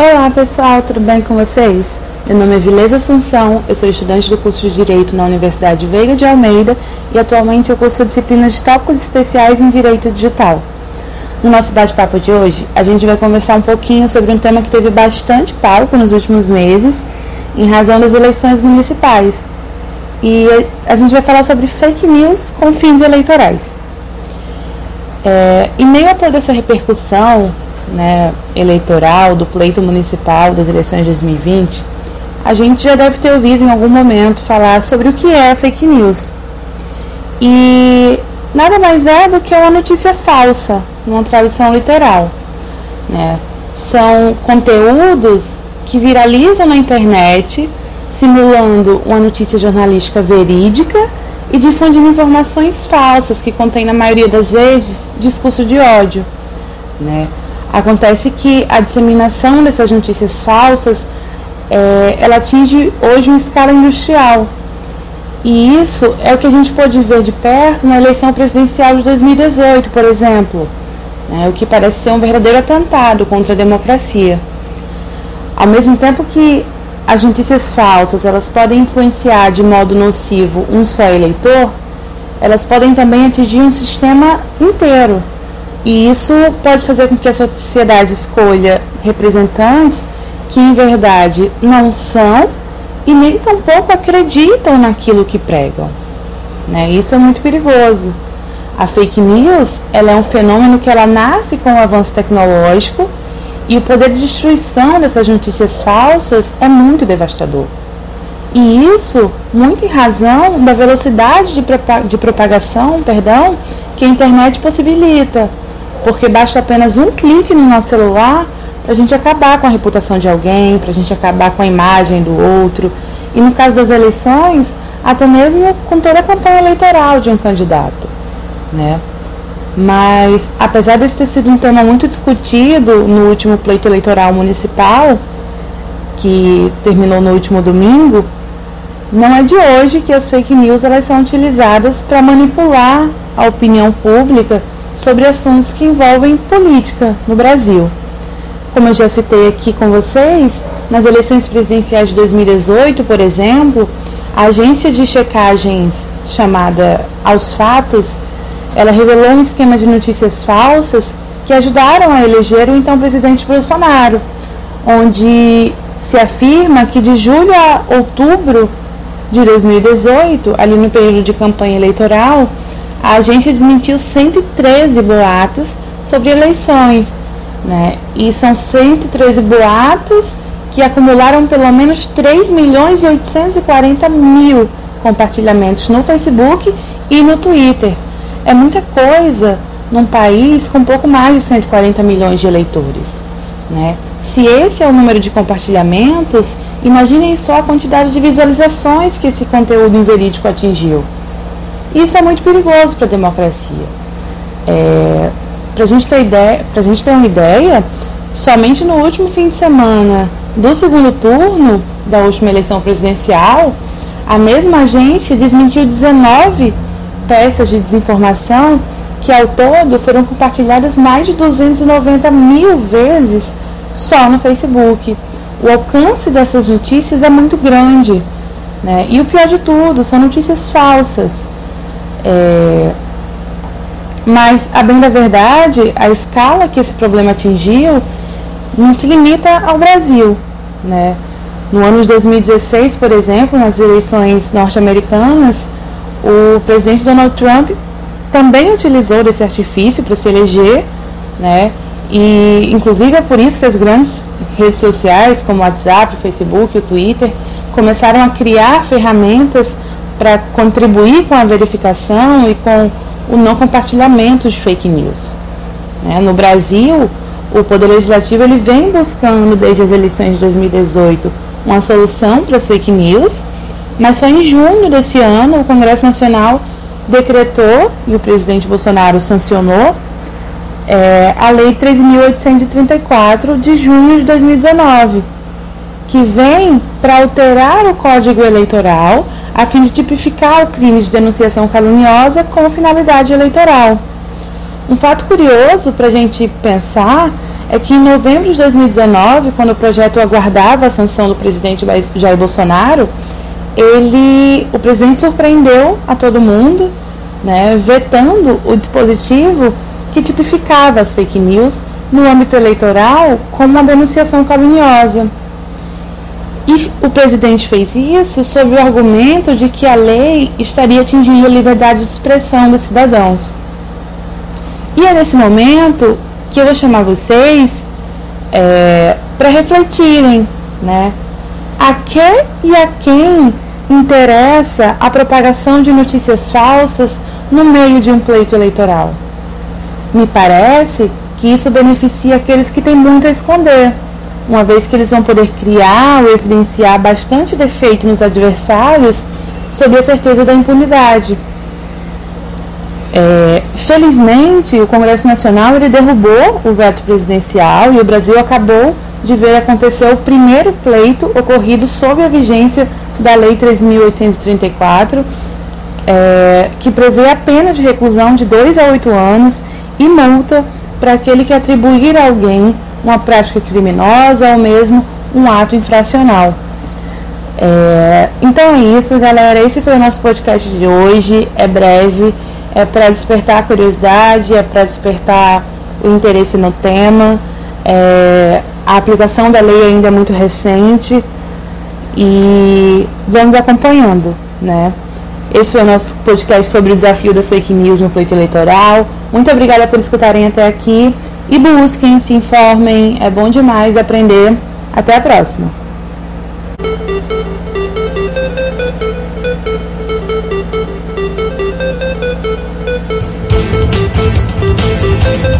Olá pessoal, tudo bem com vocês? Meu nome é Vilesa Assunção, eu sou estudante do curso de Direito na Universidade Veiga de Almeida e atualmente eu curso disciplinas de tópicos especiais em Direito Digital. No nosso bate-papo de hoje, a gente vai conversar um pouquinho sobre um tema que teve bastante palco nos últimos meses, em razão das eleições municipais. E a gente vai falar sobre fake news com fins eleitorais. É, em meio a toda essa repercussão né, eleitoral do pleito municipal das eleições de 2020, a gente já deve ter ouvido em algum momento falar sobre o que é fake news. E nada mais é do que uma notícia falsa, numa tradução literal. Né? São conteúdos que viralizam na internet, simulando uma notícia jornalística verídica e difundindo informações falsas que contêm, na maioria das vezes, discurso de ódio. Né? Acontece que a disseminação dessas notícias falsas é, ela atinge hoje uma escala industrial. E isso é o que a gente pode ver de perto na eleição presidencial de 2018, por exemplo, né, o que parece ser um verdadeiro atentado contra a democracia. Ao mesmo tempo que as notícias falsas elas podem influenciar de modo nocivo um só eleitor, elas podem também atingir um sistema inteiro, e isso pode fazer com que a sociedade escolha representantes que, em verdade, não são e nem tampouco acreditam naquilo que pregam. Né? Isso é muito perigoso. A fake news ela é um fenômeno que ela nasce com o avanço tecnológico e o poder de destruição dessas notícias falsas é muito devastador. E isso muito em razão da velocidade de, de propagação perdão, que a internet possibilita porque basta apenas um clique no nosso celular para a gente acabar com a reputação de alguém, para a gente acabar com a imagem do outro. E no caso das eleições, até mesmo com toda a campanha eleitoral de um candidato. Né? Mas, apesar desse ter sido um tema muito discutido no último pleito eleitoral municipal, que terminou no último domingo, não é de hoje que as fake news elas são utilizadas para manipular a opinião pública sobre assuntos que envolvem política no Brasil. Como eu já citei aqui com vocês, nas eleições presidenciais de 2018, por exemplo, a agência de checagens chamada Aos Fatos, ela revelou um esquema de notícias falsas que ajudaram a eleger o então presidente Bolsonaro, onde se afirma que de julho a outubro de 2018, ali no período de campanha eleitoral, a agência desmentiu 113 boatos sobre eleições, né? E são 113 boatos que acumularam pelo menos 3 milhões e 840 mil compartilhamentos no Facebook e no Twitter. É muita coisa num país com pouco mais de 140 milhões de eleitores, né? Se esse é o número de compartilhamentos, imaginem só a quantidade de visualizações que esse conteúdo inverídico atingiu. Isso é muito perigoso para a democracia. É, para a gente ter ideia, para a gente ter uma ideia, somente no último fim de semana do segundo turno da última eleição presidencial, a mesma agência desmentiu 19 peças de desinformação que ao todo foram compartilhadas mais de 290 mil vezes só no Facebook. O alcance dessas notícias é muito grande. Né? E o pior de tudo, são notícias falsas. É, mas, a bem da verdade, a escala que esse problema atingiu não se limita ao Brasil. Né? No ano de 2016, por exemplo, nas eleições norte-americanas, o presidente Donald Trump também utilizou desse artifício para se eleger, né? E inclusive é por isso que as grandes redes sociais, como o WhatsApp, o Facebook, o Twitter, começaram a criar ferramentas para contribuir com a verificação e com o não compartilhamento de fake news. Né? No Brasil, o Poder Legislativo ele vem buscando, desde as eleições de 2018, uma solução para as fake news, mas só em junho desse ano o Congresso Nacional decretou, e o presidente Bolsonaro sancionou, é, a Lei 13.834 de junho de 2019, que vem para alterar o Código Eleitoral a fim de tipificar o crime de denunciação caluniosa com finalidade eleitoral. Um fato curioso para a gente pensar é que em novembro de 2019, quando o projeto aguardava a sanção do presidente Jair Bolsonaro, ele, o presidente surpreendeu a todo mundo, né, vetando o dispositivo que tipificava as fake news no âmbito eleitoral como uma denunciação caluniosa. E o presidente fez isso sob o argumento de que a lei estaria atingindo a liberdade de expressão dos cidadãos. E é nesse momento que eu vou chamar vocês é, para refletirem, né? A que e a quem interessa a propagação de notícias falsas no meio de um pleito eleitoral? Me parece que isso beneficia aqueles que têm muito a esconder, uma vez que eles vão poder criar ou evidenciar bastante defeito nos adversários sob a certeza da impunidade. É, felizmente, o Congresso Nacional ele derrubou o veto presidencial e o Brasil acabou de ver acontecer o primeiro pleito ocorrido sob a vigência da Lei 3.834, é, que prevê a pena de reclusão de 2 a 8 anos e multa para aquele que atribuir a alguém uma prática criminosa ou mesmo um ato infracional. É, então é isso, galera. Esse foi o nosso podcast de hoje. É breve é para despertar a curiosidade, é para despertar o interesse no tema. É, a aplicação da lei ainda é muito recente e vamos acompanhando, né? Esse foi o nosso podcast sobre o desafio das fake news no pleito eleitoral. Muito obrigada por escutarem até aqui. E busquem, se informem, é bom demais aprender. Até a próxima! Thank you.